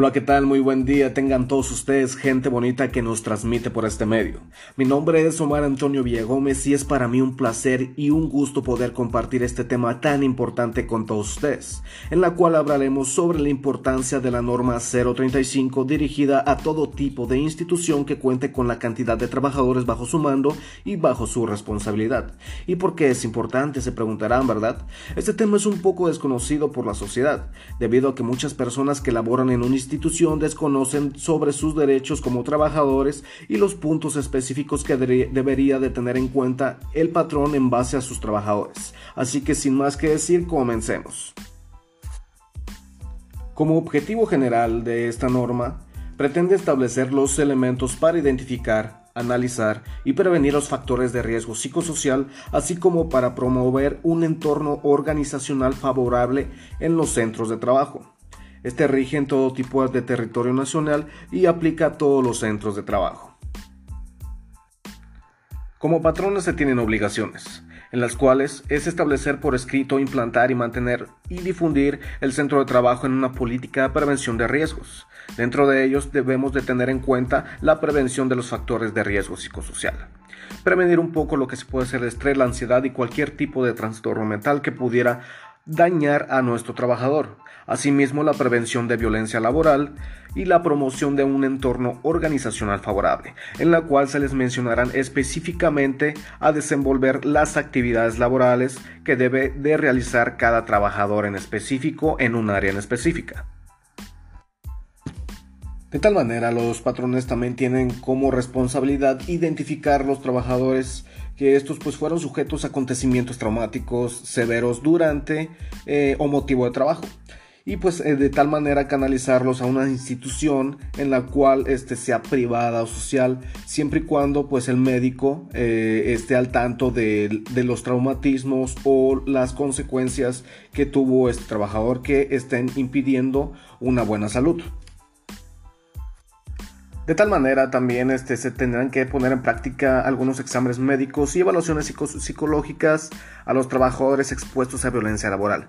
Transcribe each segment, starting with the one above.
Hola, ¿qué tal? Muy buen día. Tengan todos ustedes gente bonita que nos transmite por este medio. Mi nombre es Omar Antonio Villagómez y es para mí un placer y un gusto poder compartir este tema tan importante con todos ustedes, en la cual hablaremos sobre la importancia de la norma 035 dirigida a todo tipo de institución que cuente con la cantidad de trabajadores bajo su mando y bajo su responsabilidad. ¿Y por qué es importante? Se preguntarán, ¿verdad? Este tema es un poco desconocido por la sociedad, debido a que muchas personas que laboran en un institución desconocen sobre sus derechos como trabajadores y los puntos específicos que debería de tener en cuenta el patrón en base a sus trabajadores. Así que sin más que decir, comencemos. Como objetivo general de esta norma, pretende establecer los elementos para identificar, analizar y prevenir los factores de riesgo psicosocial, así como para promover un entorno organizacional favorable en los centros de trabajo. Este rige en todo tipo de territorio nacional y aplica a todos los centros de trabajo. Como patrones se tienen obligaciones, en las cuales es establecer por escrito, implantar y mantener y difundir el centro de trabajo en una política de prevención de riesgos. Dentro de ellos debemos de tener en cuenta la prevención de los factores de riesgo psicosocial. Prevenir un poco lo que se puede ser el estrés, la ansiedad y cualquier tipo de trastorno mental que pudiera dañar a nuestro trabajador. Asimismo, la prevención de violencia laboral y la promoción de un entorno organizacional favorable, en la cual se les mencionarán específicamente a desenvolver las actividades laborales que debe de realizar cada trabajador en específico en un área en específica. De tal manera, los patrones también tienen como responsabilidad identificar los trabajadores que estos pues fueron sujetos a acontecimientos traumáticos severos durante eh, o motivo de trabajo y pues eh, de tal manera canalizarlos a una institución en la cual este sea privada o social siempre y cuando pues el médico eh, esté al tanto de, de, los traumatismos o las consecuencias que tuvo este trabajador que estén impidiendo una buena salud. De tal manera también este, se tendrán que poner en práctica algunos exámenes médicos y evaluaciones psicológicas a los trabajadores expuestos a violencia laboral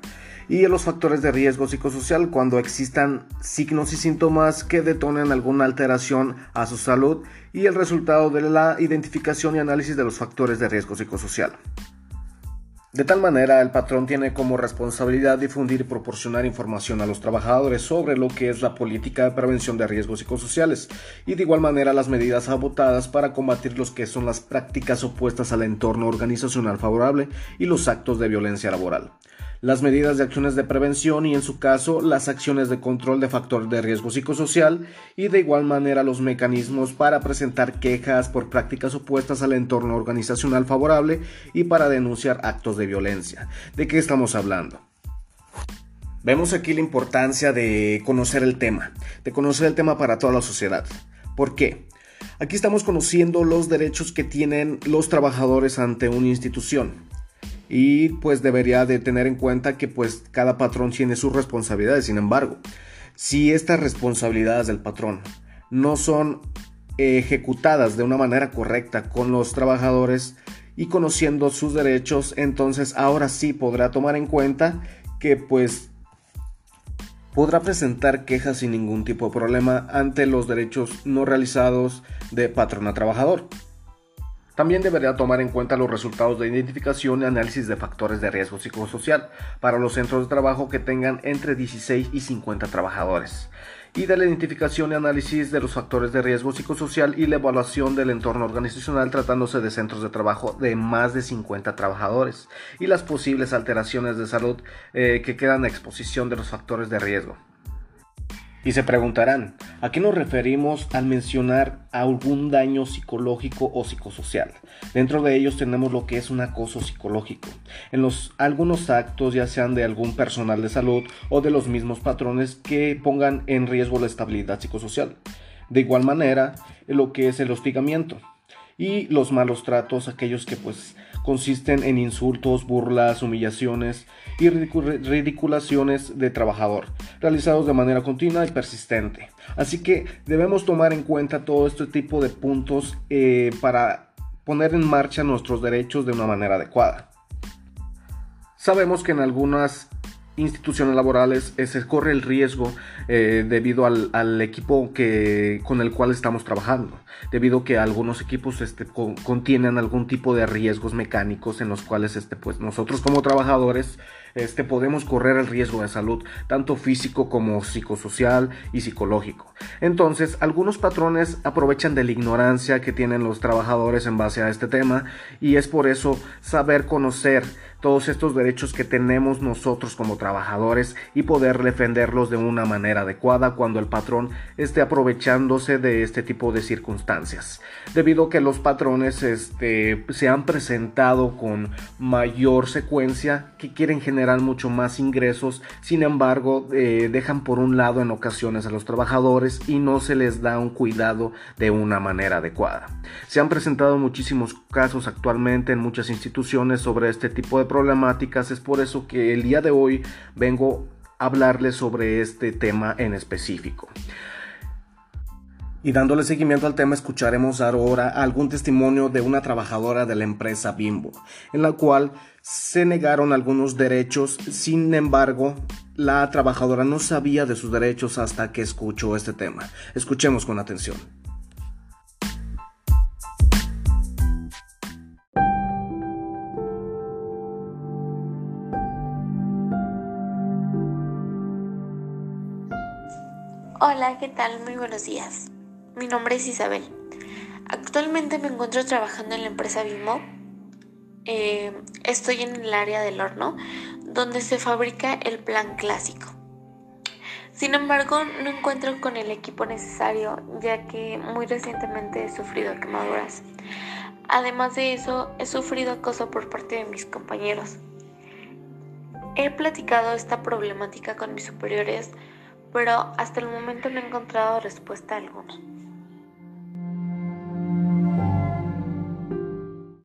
y a los factores de riesgo psicosocial cuando existan signos y síntomas que detonen alguna alteración a su salud y el resultado de la identificación y análisis de los factores de riesgo psicosocial. De tal manera, el patrón tiene como responsabilidad difundir y proporcionar información a los trabajadores sobre lo que es la política de prevención de riesgos psicosociales y de igual manera las medidas abotadas para combatir los que son las prácticas opuestas al entorno organizacional favorable y los actos de violencia laboral las medidas de acciones de prevención y en su caso las acciones de control de factor de riesgo psicosocial y de igual manera los mecanismos para presentar quejas por prácticas opuestas al entorno organizacional favorable y para denunciar actos de violencia. ¿De qué estamos hablando? Vemos aquí la importancia de conocer el tema, de conocer el tema para toda la sociedad. ¿Por qué? Aquí estamos conociendo los derechos que tienen los trabajadores ante una institución y pues debería de tener en cuenta que pues cada patrón tiene sus responsabilidades. Sin embargo, si estas responsabilidades del patrón no son ejecutadas de una manera correcta con los trabajadores y conociendo sus derechos, entonces ahora sí podrá tomar en cuenta que pues podrá presentar quejas sin ningún tipo de problema ante los derechos no realizados de patrón a trabajador. También debería tomar en cuenta los resultados de identificación y análisis de factores de riesgo psicosocial para los centros de trabajo que tengan entre 16 y 50 trabajadores y de la identificación y análisis de los factores de riesgo psicosocial y la evaluación del entorno organizacional tratándose de centros de trabajo de más de 50 trabajadores y las posibles alteraciones de salud eh, que quedan a exposición de los factores de riesgo. Y se preguntarán, ¿a qué nos referimos al mencionar algún daño psicológico o psicosocial? Dentro de ellos tenemos lo que es un acoso psicológico. En los algunos actos, ya sean de algún personal de salud o de los mismos patrones que pongan en riesgo la estabilidad psicosocial. De igual manera, lo que es el hostigamiento y los malos tratos, aquellos que pues consisten en insultos, burlas, humillaciones y ridiculaciones de trabajador, realizados de manera continua y persistente. Así que debemos tomar en cuenta todo este tipo de puntos eh, para poner en marcha nuestros derechos de una manera adecuada. Sabemos que en algunas instituciones laborales eh, se corre el riesgo eh, debido al, equipo que, con el cual estamos trabajando, debido que algunos equipos este, contienen algún tipo de riesgos mecánicos en los cuales este, pues, nosotros como trabajadores este, podemos correr el riesgo de salud, tanto físico como psicosocial y psicológico. Entonces, algunos patrones aprovechan de la ignorancia que tienen los trabajadores en base a este tema y es por eso saber conocer todos estos derechos que tenemos nosotros como trabajadores y poder defenderlos de una manera adecuada cuando el patrón esté aprovechándose de este tipo de circunstancias. Debido a que los patrones este, se han presentado con mayor secuencia que quieren generar mucho más ingresos, sin embargo eh, dejan por un lado en ocasiones a los trabajadores y no se les da un cuidado de una manera adecuada. Se han presentado muchísimos casos actualmente en muchas instituciones sobre este tipo de problemáticas. Es por eso que el día de hoy vengo a hablarles sobre este tema en específico. Y dándole seguimiento al tema, escucharemos ahora algún testimonio de una trabajadora de la empresa Bimbo, en la cual se negaron algunos derechos, sin embargo, la trabajadora no sabía de sus derechos hasta que escuchó este tema. Escuchemos con atención. Hola, ¿qué tal? Muy buenos días. Mi nombre es Isabel. Actualmente me encuentro trabajando en la empresa Bimo. Eh, estoy en el área del horno, donde se fabrica el plan clásico. Sin embargo, no encuentro con el equipo necesario, ya que muy recientemente he sufrido quemaduras. Además de eso, he sufrido acoso por parte de mis compañeros. He platicado esta problemática con mis superiores, pero hasta el momento no he encontrado respuesta alguna.